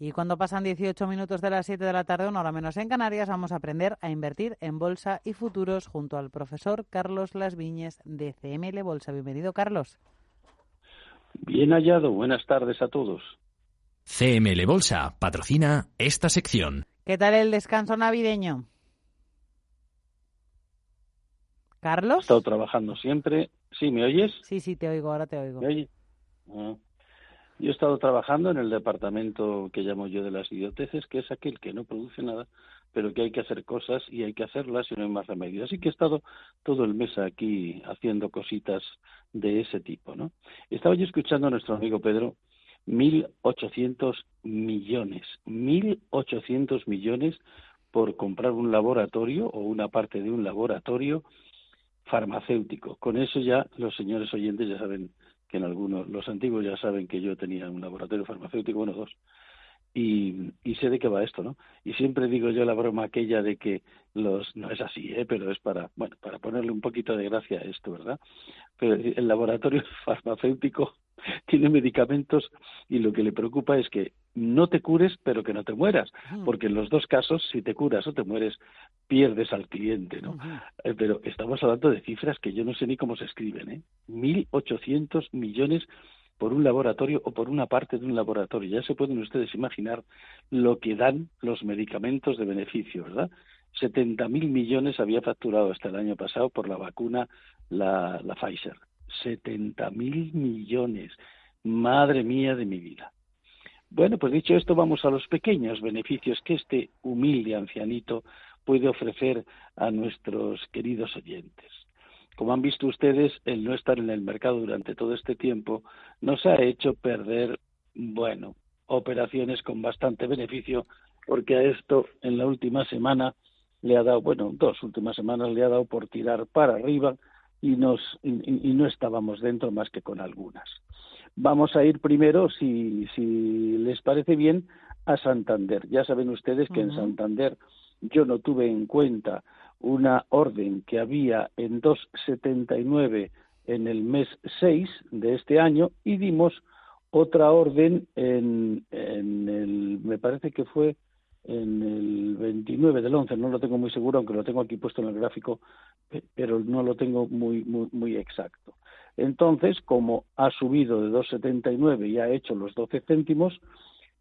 Y cuando pasan 18 minutos de las 7 de la tarde, una hora menos en Canarias, vamos a aprender a invertir en bolsa y futuros junto al profesor Carlos Las Viñes de CML Bolsa. Bienvenido, Carlos. Bien hallado. Buenas tardes a todos. CML Bolsa patrocina esta sección. ¿Qué tal el descanso navideño? ¿Carlos? He estado trabajando siempre. ¿Sí, me oyes? Sí, sí, te oigo, ahora te oigo. ¿Me oyes? Ah. Yo he estado trabajando en el departamento que llamo yo de las idioteces, que es aquel que no produce nada, pero que hay que hacer cosas y hay que hacerlas y no hay más remedio. Así que he estado todo el mes aquí haciendo cositas de ese tipo, ¿no? Estaba yo escuchando a nuestro amigo Pedro, 1.800 millones, 1.800 millones por comprar un laboratorio o una parte de un laboratorio farmacéutico. Con eso ya los señores oyentes ya saben que en algunos, los antiguos ya saben que yo tenía un laboratorio farmacéutico, bueno, dos, y, y, sé de qué va esto, ¿no? Y siempre digo yo la broma aquella de que los, no es así, ¿eh? pero es para, bueno, para ponerle un poquito de gracia a esto, ¿verdad? Pero el laboratorio farmacéutico tiene medicamentos y lo que le preocupa es que no te cures, pero que no te mueras, porque en los dos casos, si te curas o te mueres, pierdes al cliente, ¿no? Eh, pero estamos hablando de cifras que yo no sé ni cómo se escriben, ¿eh? 1.800 millones por un laboratorio o por una parte de un laboratorio. Ya se pueden ustedes imaginar lo que dan los medicamentos de beneficio, ¿verdad? 70.000 millones había facturado hasta el año pasado por la vacuna la, la Pfizer. 70.000 millones. Madre mía de mi vida. Bueno, pues dicho esto, vamos a los pequeños beneficios que este humilde ancianito puede ofrecer a nuestros queridos oyentes. Como han visto ustedes, el no estar en el mercado durante todo este tiempo nos ha hecho perder, bueno, operaciones con bastante beneficio, porque a esto en la última semana le ha dado, bueno, dos últimas semanas le ha dado por tirar para arriba y, nos, y, no estábamos dentro más que con algunas. Vamos a ir primero, si, si les parece bien, a Santander. Ya saben ustedes que en Santander yo no tuve en cuenta una orden que había en 279 en el mes 6 de este año y dimos otra orden en, en el, me parece que fue en el 29 del 11, no lo tengo muy seguro, aunque lo tengo aquí puesto en el gráfico, pero no lo tengo muy, muy, muy exacto. Entonces, como ha subido de 2,79 y ha hecho los 12 céntimos,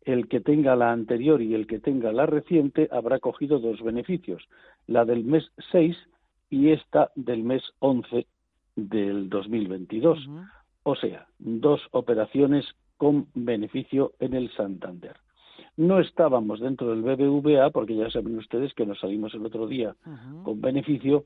el que tenga la anterior y el que tenga la reciente habrá cogido dos beneficios, la del mes 6 y esta del mes 11 del 2022. O sea, dos operaciones con beneficio en el Santander. No estábamos dentro del BBVA porque ya saben ustedes que nos salimos el otro día con beneficio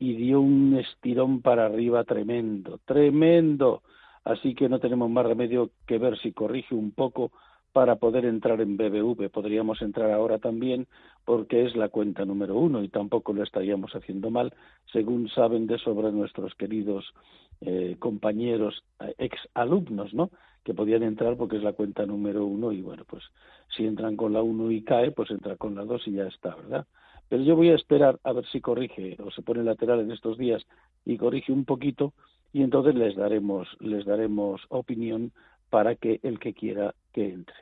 y dio un estirón para arriba tremendo, tremendo. Así que no tenemos más remedio que ver si corrige un poco para poder entrar en BBV. Podríamos entrar ahora también porque es la cuenta número uno y tampoco lo estaríamos haciendo mal, según saben de sobra nuestros queridos eh, compañeros eh, ex alumnos, ¿no? Que podían entrar porque es la cuenta número uno y bueno, pues si entran con la uno y cae, pues entra con la dos y ya está, ¿verdad? Pero yo voy a esperar a ver si corrige o se pone lateral en estos días y corrige un poquito y entonces les daremos les daremos opinión para que el que quiera que entre.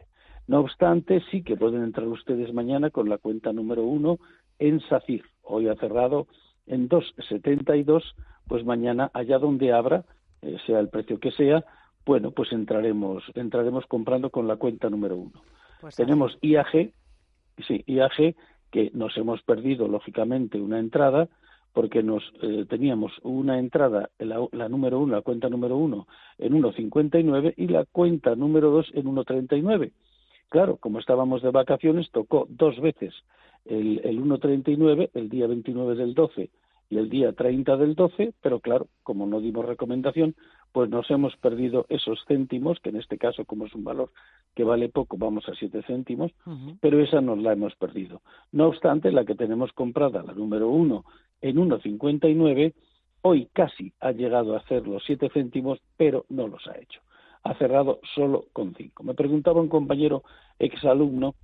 No obstante, sí que pueden entrar ustedes mañana con la cuenta número uno en SACIR. Hoy ha cerrado en 2,72, pues mañana allá donde abra, eh, sea el precio que sea, bueno, pues entraremos, entraremos comprando con la cuenta número uno. Pues Tenemos IAG, sí, IAG, que nos hemos perdido, lógicamente, una entrada, porque nos eh, teníamos una entrada, la, la, número uno, la cuenta número uno, en 1,59 y la cuenta número dos en 1,39. Claro, como estábamos de vacaciones, tocó dos veces el, el 1,39, el día 29 del 12 y el día 30 del 12, pero claro, como no dimos recomendación, pues nos hemos perdido esos céntimos, que en este caso, como es un valor que vale poco, vamos a siete céntimos, pero esa nos la hemos perdido. No obstante, la que tenemos comprada, la número uno, en 1,59, hoy casi ha llegado a hacer los siete céntimos, pero no los ha hecho. Ha cerrado solo con cinco. Me preguntaba un compañero exalumno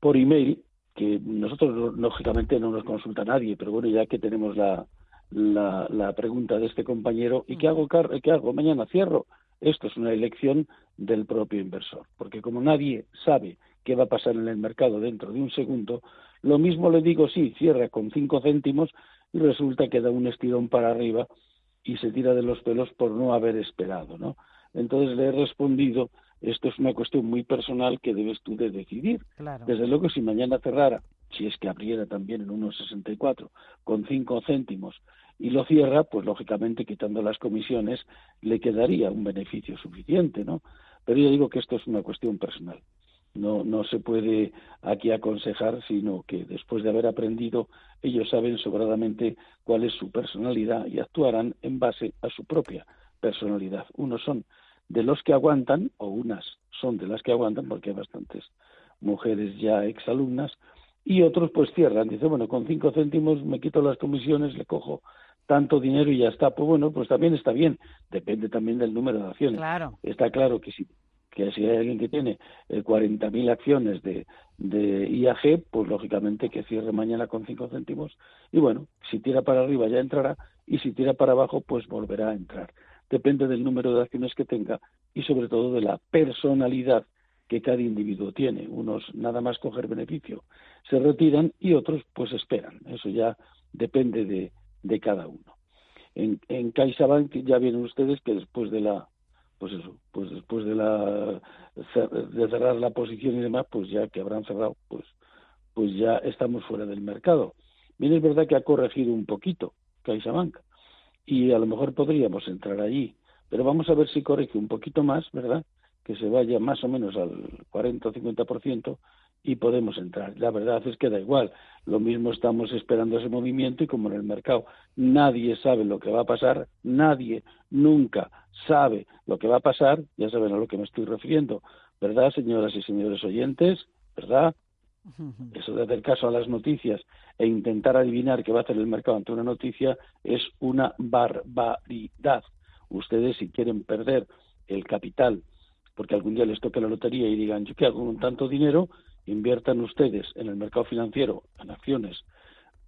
por email, que nosotros lógicamente no nos consulta nadie, pero bueno, ya que tenemos la, la, pregunta de este compañero, ¿y qué hago, qué hago? Mañana cierro. Esto es una elección del propio inversor, porque como nadie sabe qué va a pasar en el mercado dentro de un segundo, lo mismo le digo, sí, cierra con cinco céntimos y resulta que da un estirón para arriba y se tira de los pelos por no haber esperado, ¿no? Entonces le he respondido, esto es una cuestión muy personal que debes tú de decidir. Desde luego, si mañana cerrara, si es que abriera también en 1,64 con cinco céntimos y lo cierra, pues lógicamente quitando las comisiones le quedaría un beneficio suficiente, ¿no? Pero yo digo que esto es una cuestión personal. No, no se puede aquí aconsejar, sino que después de haber aprendido, ellos saben sobradamente cuál es su personalidad y actuarán en base a su propia personalidad. Unos son de los que aguantan, o unas son de las que aguantan, porque hay bastantes mujeres ya exalumnas, y otros pues cierran. Dice, bueno, con cinco céntimos me quito las comisiones, le cojo tanto dinero y ya está. Pues bueno, pues también está bien. Depende también del número de acciones. Claro. Está claro que si que si hay alguien que tiene eh, 40.000 acciones de, de IAG, pues lógicamente que cierre mañana con 5 céntimos y bueno, si tira para arriba ya entrará y si tira para abajo pues volverá a entrar. Depende del número de acciones que tenga y sobre todo de la personalidad que cada individuo tiene. Unos nada más coger beneficio se retiran y otros pues esperan. Eso ya depende de, de cada uno. En, en CaixaBank ya vienen ustedes que después de la pues eso, pues después de la de cerrar la posición y demás, pues ya que habrán cerrado, pues pues ya estamos fuera del mercado. Bien es verdad que ha corregido un poquito CaixaBank y a lo mejor podríamos entrar allí, pero vamos a ver si corrige un poquito más, ¿verdad? Que se vaya más o menos al 40 o 50% y podemos entrar. La verdad es que da igual, lo mismo estamos esperando ese movimiento y como en el mercado nadie sabe lo que va a pasar, nadie nunca sabe lo que va a pasar, ya saben a lo que me estoy refiriendo, ¿verdad, señoras y señores oyentes? ¿Verdad? Eso de hacer caso a las noticias e intentar adivinar qué va a hacer el mercado ante una noticia es una barbaridad. Ustedes si quieren perder el capital porque algún día les toque la lotería y digan, ¿yo qué hago con tanto dinero? inviertan ustedes en el mercado financiero, en acciones,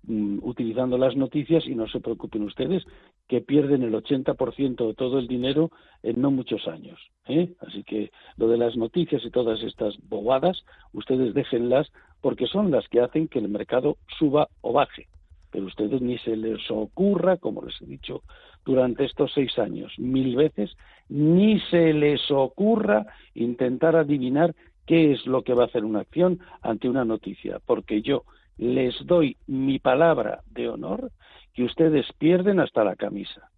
mm, utilizando las noticias y no se preocupen ustedes que pierden el 80% de todo el dinero en no muchos años. ¿eh? Así que lo de las noticias y todas estas bobadas, ustedes déjenlas porque son las que hacen que el mercado suba o baje. Pero ustedes ni se les ocurra, como les he dicho durante estos seis años mil veces, ni se les ocurra intentar adivinar qué es lo que va a hacer una acción ante una noticia, porque yo les doy mi palabra de honor que ustedes pierden hasta la camisa.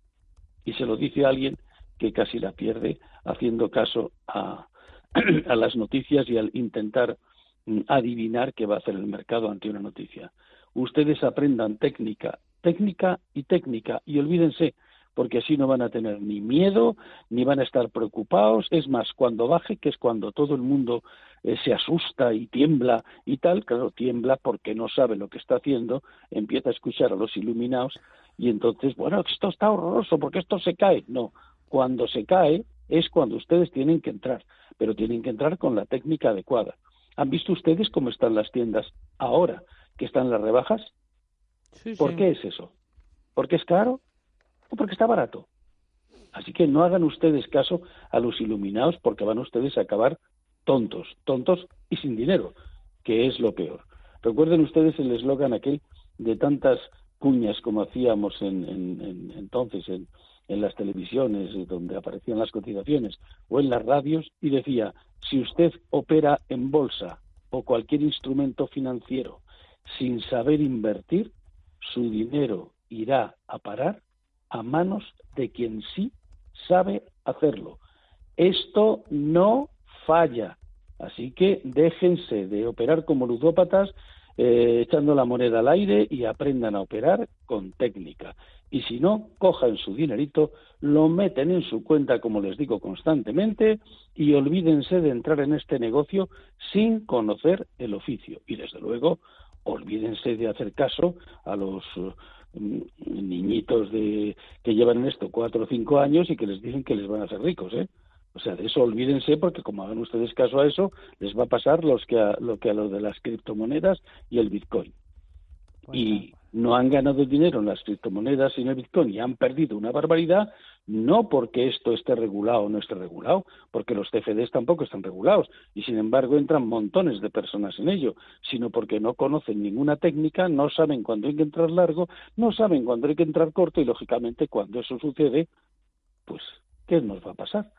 Y se lo dice alguien que casi la pierde haciendo caso a, a las noticias y al intentar mm, adivinar qué va a hacer el mercado ante una noticia. Ustedes aprendan técnica, técnica y técnica y olvídense porque así no van a tener ni miedo, ni van a estar preocupados. Es más, cuando baje, que es cuando todo el mundo eh, se asusta y tiembla y tal, claro, tiembla porque no sabe lo que está haciendo, empieza a escuchar a los iluminados y entonces, bueno, esto está horroroso porque esto se cae. No, cuando se cae es cuando ustedes tienen que entrar, pero tienen que entrar con la técnica adecuada. ¿Han visto ustedes cómo están las tiendas ahora que están las rebajas? ¿Por qué es eso? ¿Porque es caro? O porque está barato. Así que no hagan ustedes caso a los iluminados porque van ustedes a acabar tontos, tontos y sin dinero, que es lo peor. Recuerden ustedes el eslogan aquel de tantas cuñas como hacíamos en, entonces en, en las televisiones donde aparecían las cotizaciones o en las radios y decía, si usted opera en bolsa o cualquier instrumento financiero sin saber invertir, su dinero irá a parar a manos de quien sí sabe hacerlo. Esto no falla. Así que déjense de operar como ludópatas eh, echando la moneda al aire y aprendan a operar con técnica. Y si no, cojan su dinerito, lo meten en su cuenta, como les digo constantemente, y olvídense de entrar en este negocio sin conocer el oficio. Y desde luego, olvídense de hacer caso a los mm, niñitos de, que llevan en esto cuatro o cinco años y que les dicen que les van a hacer ricos, ¿eh? O sea, de eso olvídense porque como hagan ustedes caso a eso, les va a pasar los que a, lo que a lo de las criptomonedas y el Bitcoin. Pues y no han ganado dinero en las criptomonedas y en el Bitcoin y han perdido una barbaridad, no porque esto esté regulado o no esté regulado, porque los CFDs tampoco están regulados y sin embargo entran montones de personas en ello, sino porque no conocen ninguna técnica, no saben cuándo hay que entrar largo, no saben cuándo hay que entrar corto y lógicamente cuando eso sucede, pues, ¿qué nos va a pasar?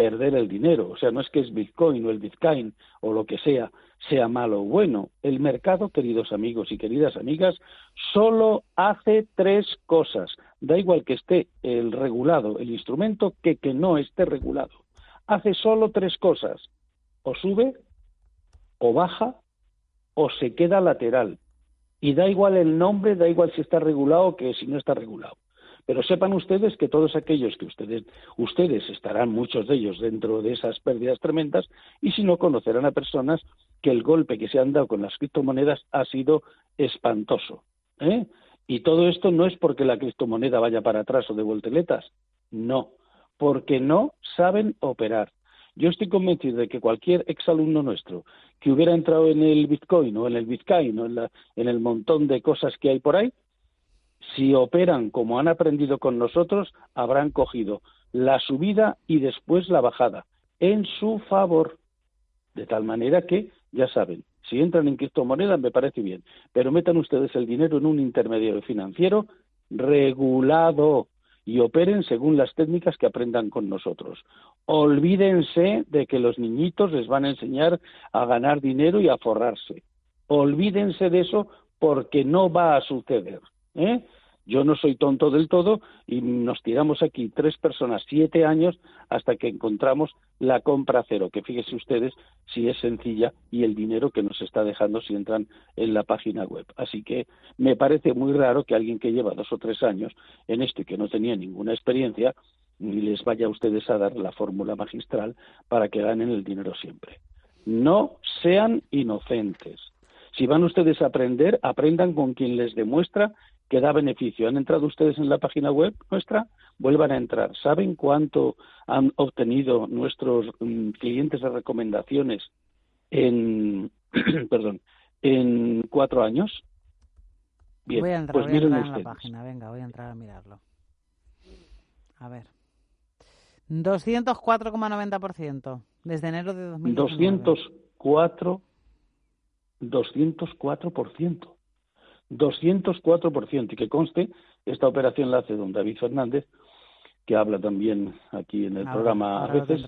Perder el dinero. O sea, no es que es Bitcoin o el Bitcoin o lo que sea, sea malo o bueno. El mercado, queridos amigos y queridas amigas, solo hace tres cosas. Da igual que esté el regulado, el instrumento, que que no esté regulado. Hace solo tres cosas. O sube, o baja, o se queda lateral. Y da igual el nombre, da igual si está regulado que si no está regulado. Pero sepan ustedes que todos aquellos que ustedes, ustedes estarán, muchos de ellos, dentro de esas pérdidas tremendas, y si no, conocerán a personas que el golpe que se han dado con las criptomonedas ha sido espantoso. ¿eh? Y todo esto no es porque la criptomoneda vaya para atrás o de volteletas, no, porque no saben operar. Yo estoy convencido de que cualquier exalumno nuestro que hubiera entrado en el Bitcoin o en el Bitcoin o en el montón de cosas que hay por ahí, si operan como han aprendido con nosotros, habrán cogido la subida y después la bajada en su favor. De tal manera que, ya saben, si entran en criptomonedas me parece bien, pero metan ustedes el dinero en un intermediario financiero regulado y operen según las técnicas que aprendan con nosotros. Olvídense de que los niñitos les van a enseñar a ganar dinero y a forrarse. Olvídense de eso porque no va a suceder. ¿Eh? Yo no soy tonto del todo y nos tiramos aquí tres personas siete años hasta que encontramos la compra cero, que fíjese ustedes si es sencilla y el dinero que nos está dejando si entran en la página web. Así que me parece muy raro que alguien que lleva dos o tres años en esto y que no tenía ninguna experiencia les vaya a ustedes a dar la fórmula magistral para que ganen el dinero siempre. No sean inocentes. Si van ustedes a aprender, aprendan con quien les demuestra que da beneficio. ¿Han entrado ustedes en la página web nuestra? Vuelvan a entrar. ¿Saben cuánto han obtenido nuestros mm, clientes de recomendaciones en, perdón, en cuatro años? Bien, voy a entrar, pues miren en la página. Venga, voy a entrar a mirarlo. A ver. 204,90% desde enero de 2019. 204, 204%. 204%. Y que conste, esta operación la hace don David Fernández, que habla también aquí en el programa a veces.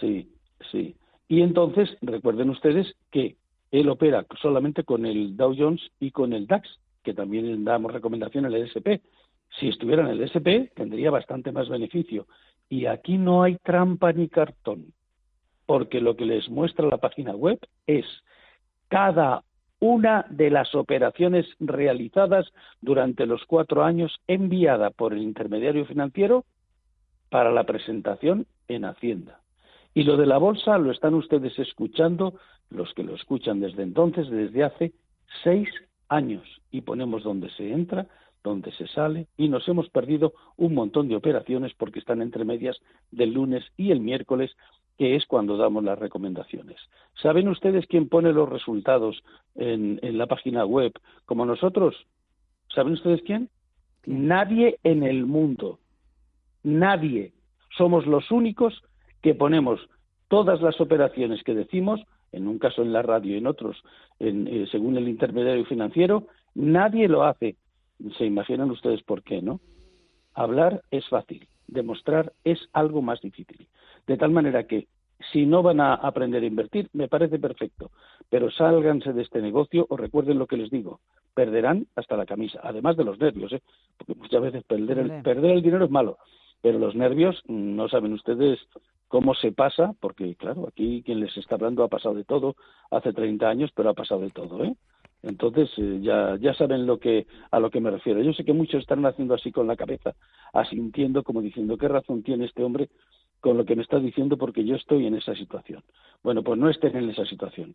Sí, sí. Y entonces, recuerden ustedes que él opera solamente con el Dow Jones y con el DAX, que también damos recomendación al SP. Si estuviera en el SP, tendría bastante más beneficio. Y aquí no hay trampa ni cartón, porque lo que les muestra la página web es cada una de las operaciones realizadas durante los cuatro años enviada por el intermediario financiero para la presentación en Hacienda. Y lo de la bolsa lo están ustedes escuchando, los que lo escuchan desde entonces, desde hace seis años. Y ponemos donde se entra, donde se sale, y nos hemos perdido un montón de operaciones porque están entre medias del lunes y el miércoles que es cuando damos las recomendaciones. ¿Saben ustedes quién pone los resultados en, la página web como nosotros? ¿Saben ustedes quién? Nadie en el mundo. Nadie. Somos los únicos que ponemos todas las operaciones que decimos, en un caso en la radio y en otros, eh, según el intermediario financiero, nadie lo hace. Se imaginan ustedes por qué, ¿no? Hablar es fácil, demostrar es algo más difícil. De tal manera que si no van a aprender a invertir, me parece perfecto, pero sálganse de este negocio o recuerden lo que les digo, perderán hasta la camisa, además de los nervios, ¿eh? porque muchas veces perder el, perder el dinero es malo, pero los nervios no saben ustedes cómo se pasa, porque claro, aquí quien les está hablando ha pasado de todo hace 30 años, pero ha pasado de todo, ¿eh? Entonces eh, ya, ya saben lo que, a lo que me refiero. Yo sé que muchos están haciendo así con la cabeza, asintiendo como diciendo qué razón tiene este hombre con lo que me está diciendo porque yo estoy en esa situación. Bueno, pues no estén en esa situación.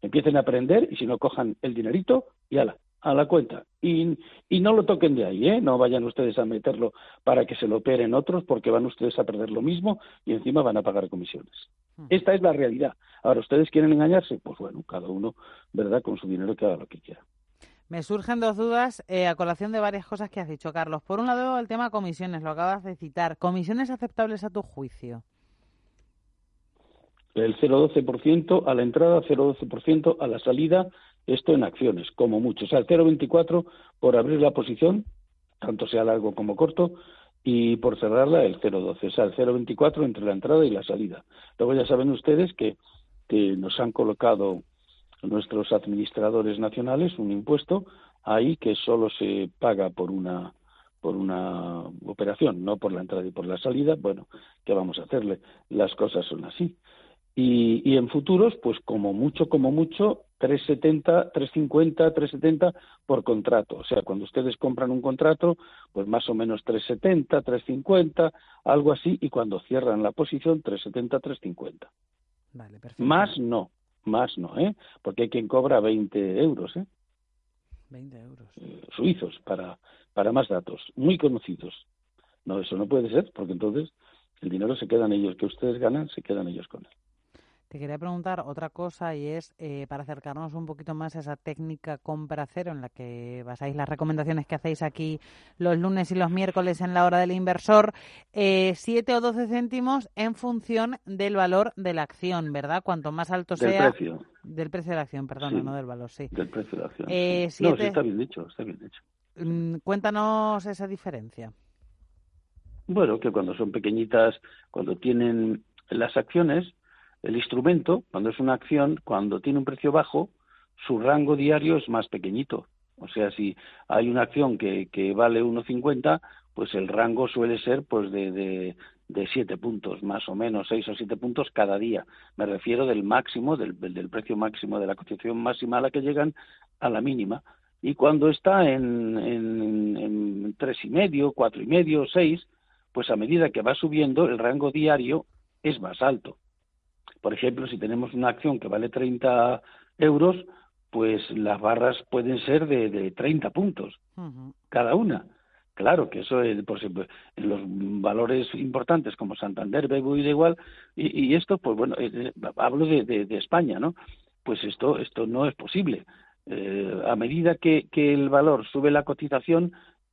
Empiecen a aprender y si no cojan el dinerito y ala, a la cuenta. Y, y no lo toquen de ahí, ¿eh? No vayan ustedes a meterlo para que se lo operen otros porque van ustedes a perder lo mismo y encima van a pagar comisiones. Hmm. Esta es la realidad. Ahora, ¿ustedes quieren engañarse? Pues bueno, cada uno, ¿verdad? Con su dinero que haga lo que quiera. Me surgen dos dudas eh, a colación de varias cosas que has dicho, Carlos. Por un lado, el tema comisiones, lo acabas de citar. ¿Comisiones aceptables a tu juicio? El 0,12% a la entrada, 0,12% a la salida, esto en acciones, como mucho. O sea, el 0,24 por abrir la posición, tanto sea largo como corto, y por cerrarla el 0,12. O sea, el 0,24 entre la entrada y la salida. Luego ya saben ustedes que, que nos han colocado nuestros administradores nacionales un impuesto ahí que solo se paga por una por una operación, no por la entrada y por la salida, bueno, ¿qué vamos a hacerle? Las cosas son así. Y, y en futuros, pues como mucho, como mucho, 370, 350, 370 por contrato. O sea, cuando ustedes compran un contrato, pues más o menos 370, 350, algo así, y cuando cierran la posición, 370, 350. Vale, perfecto. Más no, más no, ¿eh? Porque hay quien cobra 20 euros, ¿eh? 20 euros. Eh, suizos, para, para más datos, muy conocidos. No, eso no puede ser, porque entonces el dinero se quedan ellos, que ustedes ganan, se quedan ellos con él. Te quería preguntar otra cosa y es eh, para acercarnos un poquito más a esa técnica compra cero en la que basáis las recomendaciones que hacéis aquí los lunes y los miércoles en la hora del inversor, eh, 7 o 12 céntimos en función del valor de la acción, ¿verdad? Cuanto más alto del sea. Precio. Del precio de la acción, perdón, no del valor, sí. Del precio de la acción. Eh, No, sí está bien dicho, está bien dicho. Mm, cuéntanos esa diferencia. Bueno, que cuando son pequeñitas, cuando tienen las acciones, el instrumento, cuando es una acción, cuando tiene un precio bajo, su rango diario es más pequeñito. O sea, si hay una acción que, que vale 1,50, pues el rango suele ser pues de, de, de 7 puntos, más o menos, 6 o 7 puntos cada día. Me refiero del máximo, del, del precio máximo de la cotización máxima a la que llegan a la mínima. Y cuando está en, en, en tres y medio, cuatro y medio, seis, pues a medida que va subiendo, el rango diario es más alto. Por ejemplo, si tenemos una acción que vale 30 euros, pues las barras pueden ser de, de 30 puntos cada una. Claro que eso, es, por ejemplo, en los valores importantes como Santander, BBVA igual, y, y esto, pues bueno, eh, eh, hablo de, de, España, ¿no? Pues esto, esto no es posible. Eh, a medida que, que el valor sube la cotización,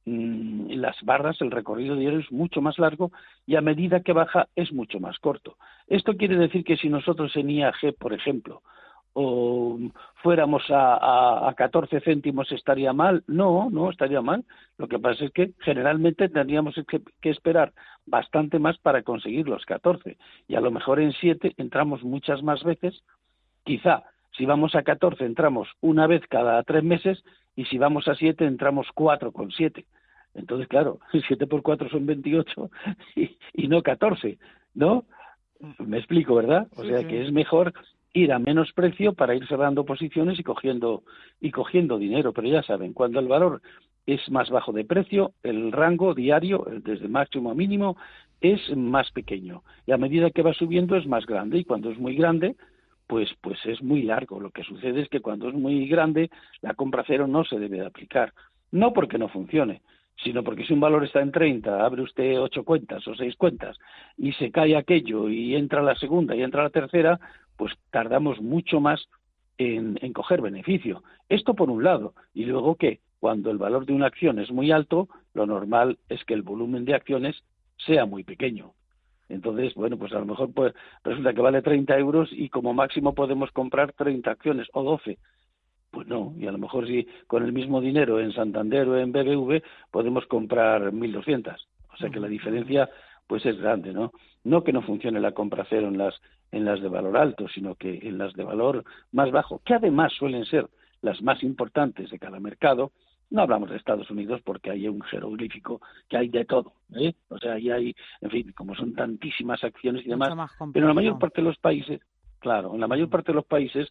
Mm, las barras, el recorrido diario es mucho más largo y a medida que baja es mucho más corto. Esto quiere decir que si nosotros en IAG, por ejemplo, o fuéramos a, a, 14 céntimos estaría mal. No, no estaría mal. Lo que pasa es que generalmente tendríamos que, esperar bastante más para conseguir los 14. Y a lo mejor en 7 entramos muchas más veces. Quizá si vamos a 14 entramos una vez cada tres meses y si vamos a 7 entramos cuatro con 7. Entonces, claro, 7 por 4 son 28 y, y no 14, ¿no? Me explico, ¿verdad? O sea que es mejor ir a menos precio para ir cerrando posiciones y cogiendo y cogiendo dinero, pero ya saben, cuando el valor es más bajo de precio, el rango diario, desde máximo a mínimo, es más pequeño. Y a medida que va subiendo es más grande. Y cuando es muy grande, pues, pues es muy largo. Lo que sucede es que cuando es muy grande, la compra cero no se debe de aplicar. No porque no funcione, sino porque si un valor está en 30, abre usted ocho cuentas o seis cuentas y se cae aquello y entra la segunda y entra la tercera, pues tardamos mucho más en, coger beneficio. Esto por un lado. Y luego que cuando el valor de una acción es muy alto, lo normal es que el volumen de acciones sea muy pequeño. Entonces, bueno, pues a lo mejor pues, resulta que vale 30 euros y como máximo podemos comprar 30 acciones o 12. Pues no, y a lo mejor si con el mismo dinero en Santander o en BBV podemos comprar 1.200. O sea que la diferencia pues es grande, ¿no? No que no funcione la compra cero en las en las de valor alto, sino que en las de valor más bajo, que además suelen ser las más importantes de cada mercado, no hablamos de Estados Unidos porque hay un jeroglífico que hay de todo, ¿eh? O sea, ahí hay, en fin, como son tantísimas acciones y demás, pero en la mayor parte de los países, claro, en la mayor parte de los países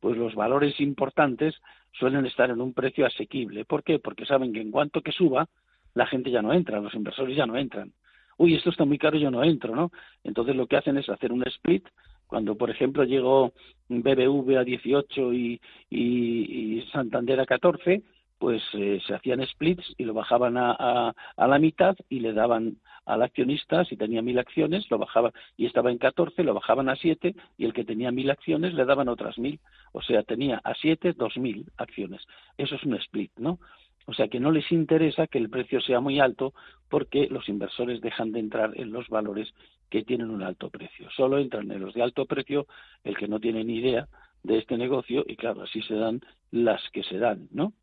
pues los valores importantes suelen estar en un precio asequible. ¿Por qué? Porque saben que en cuanto que suba, la gente ya no entra, los inversores ya no entran. Uy, esto está muy caro, yo no entro, ¿no? Entonces lo que hacen es hacer un split. Cuando, por ejemplo, llegó BBV a 18 y, y, Santander a 14, pues eh, se hacían splits y lo bajaban a, a, a, la mitad y le daban al accionista, si tenía mil acciones, lo bajaban y estaba en 14, lo bajaban a 7 y el que tenía mil acciones le daban otras mil. O sea, tenía a 7 dos mil acciones. Eso es un split, ¿no? O sea que no les interesa que el precio sea muy alto porque los inversores dejan de entrar en los valores que tienen un alto precio. Solo entran en los de alto precio el que no tiene ni idea de este negocio y claro, así se dan las que se dan, ¿no?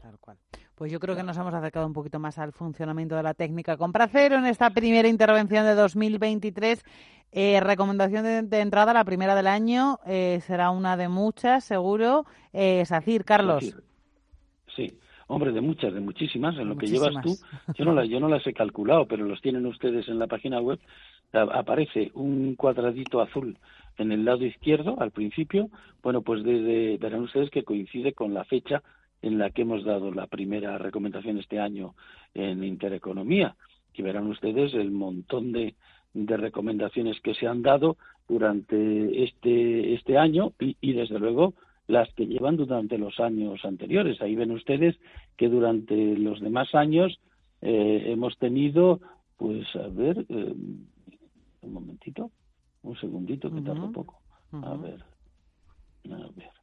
Tal cual. Pues yo creo que nos hemos acercado un poquito más al funcionamiento de la técnica compra cero en esta primera intervención de 2023. Eh, recomendación de, entrada, la primera del año, eh, será una de muchas, seguro. Eh, Sacir, Carlos. Sí. Hombre, de muchas, de muchísimas, en lo que llevas tú. Yo no, yo no las he calculado, pero los tienen ustedes en la página web. Aparece un cuadradito azul en el lado izquierdo al principio. Bueno, pues desde, verán ustedes que coincide con la fecha en la que hemos dado la primera recomendación este año en Intereconomía. Y verán ustedes el montón de, de recomendaciones que se han dado durante este, este año y, y desde luego las que llevan durante los años anteriores. Ahí ven ustedes que durante los demás años eh, hemos tenido, pues, a ver, eh, un momentito, un segundito que tarda un poco. A ver, a ver.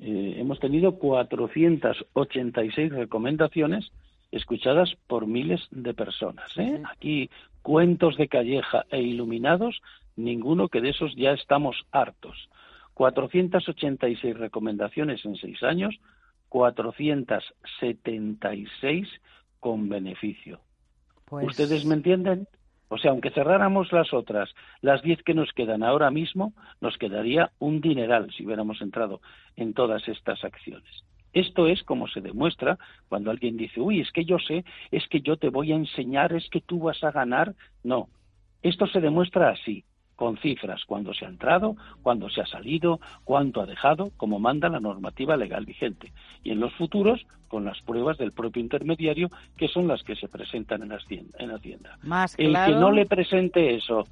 Eh, hemos tenido 486 recomendaciones escuchadas por miles de personas. Aquí cuentos de calleja e iluminados, ninguno que de esos ya estamos hartos. 486 recomendaciones en seis años, 476 con beneficio. Pues ¿Ustedes me entienden? O sea, aunque cerráramos las otras, las 10 que nos quedan ahora mismo, nos quedaría un dineral si hubiéramos entrado en todas estas acciones. Esto es como se demuestra cuando alguien dice, uy, es que yo sé, es que yo te voy a enseñar, es que tú vas a ganar. No, esto se demuestra así con cifras, cuándo se ha entrado, cuándo se ha salido, cuánto ha dejado, como manda la normativa legal vigente. Y en los futuros, con las pruebas del propio intermediario, que son las que se presentan en Hacienda. En Hacienda. Más El que no le presente eso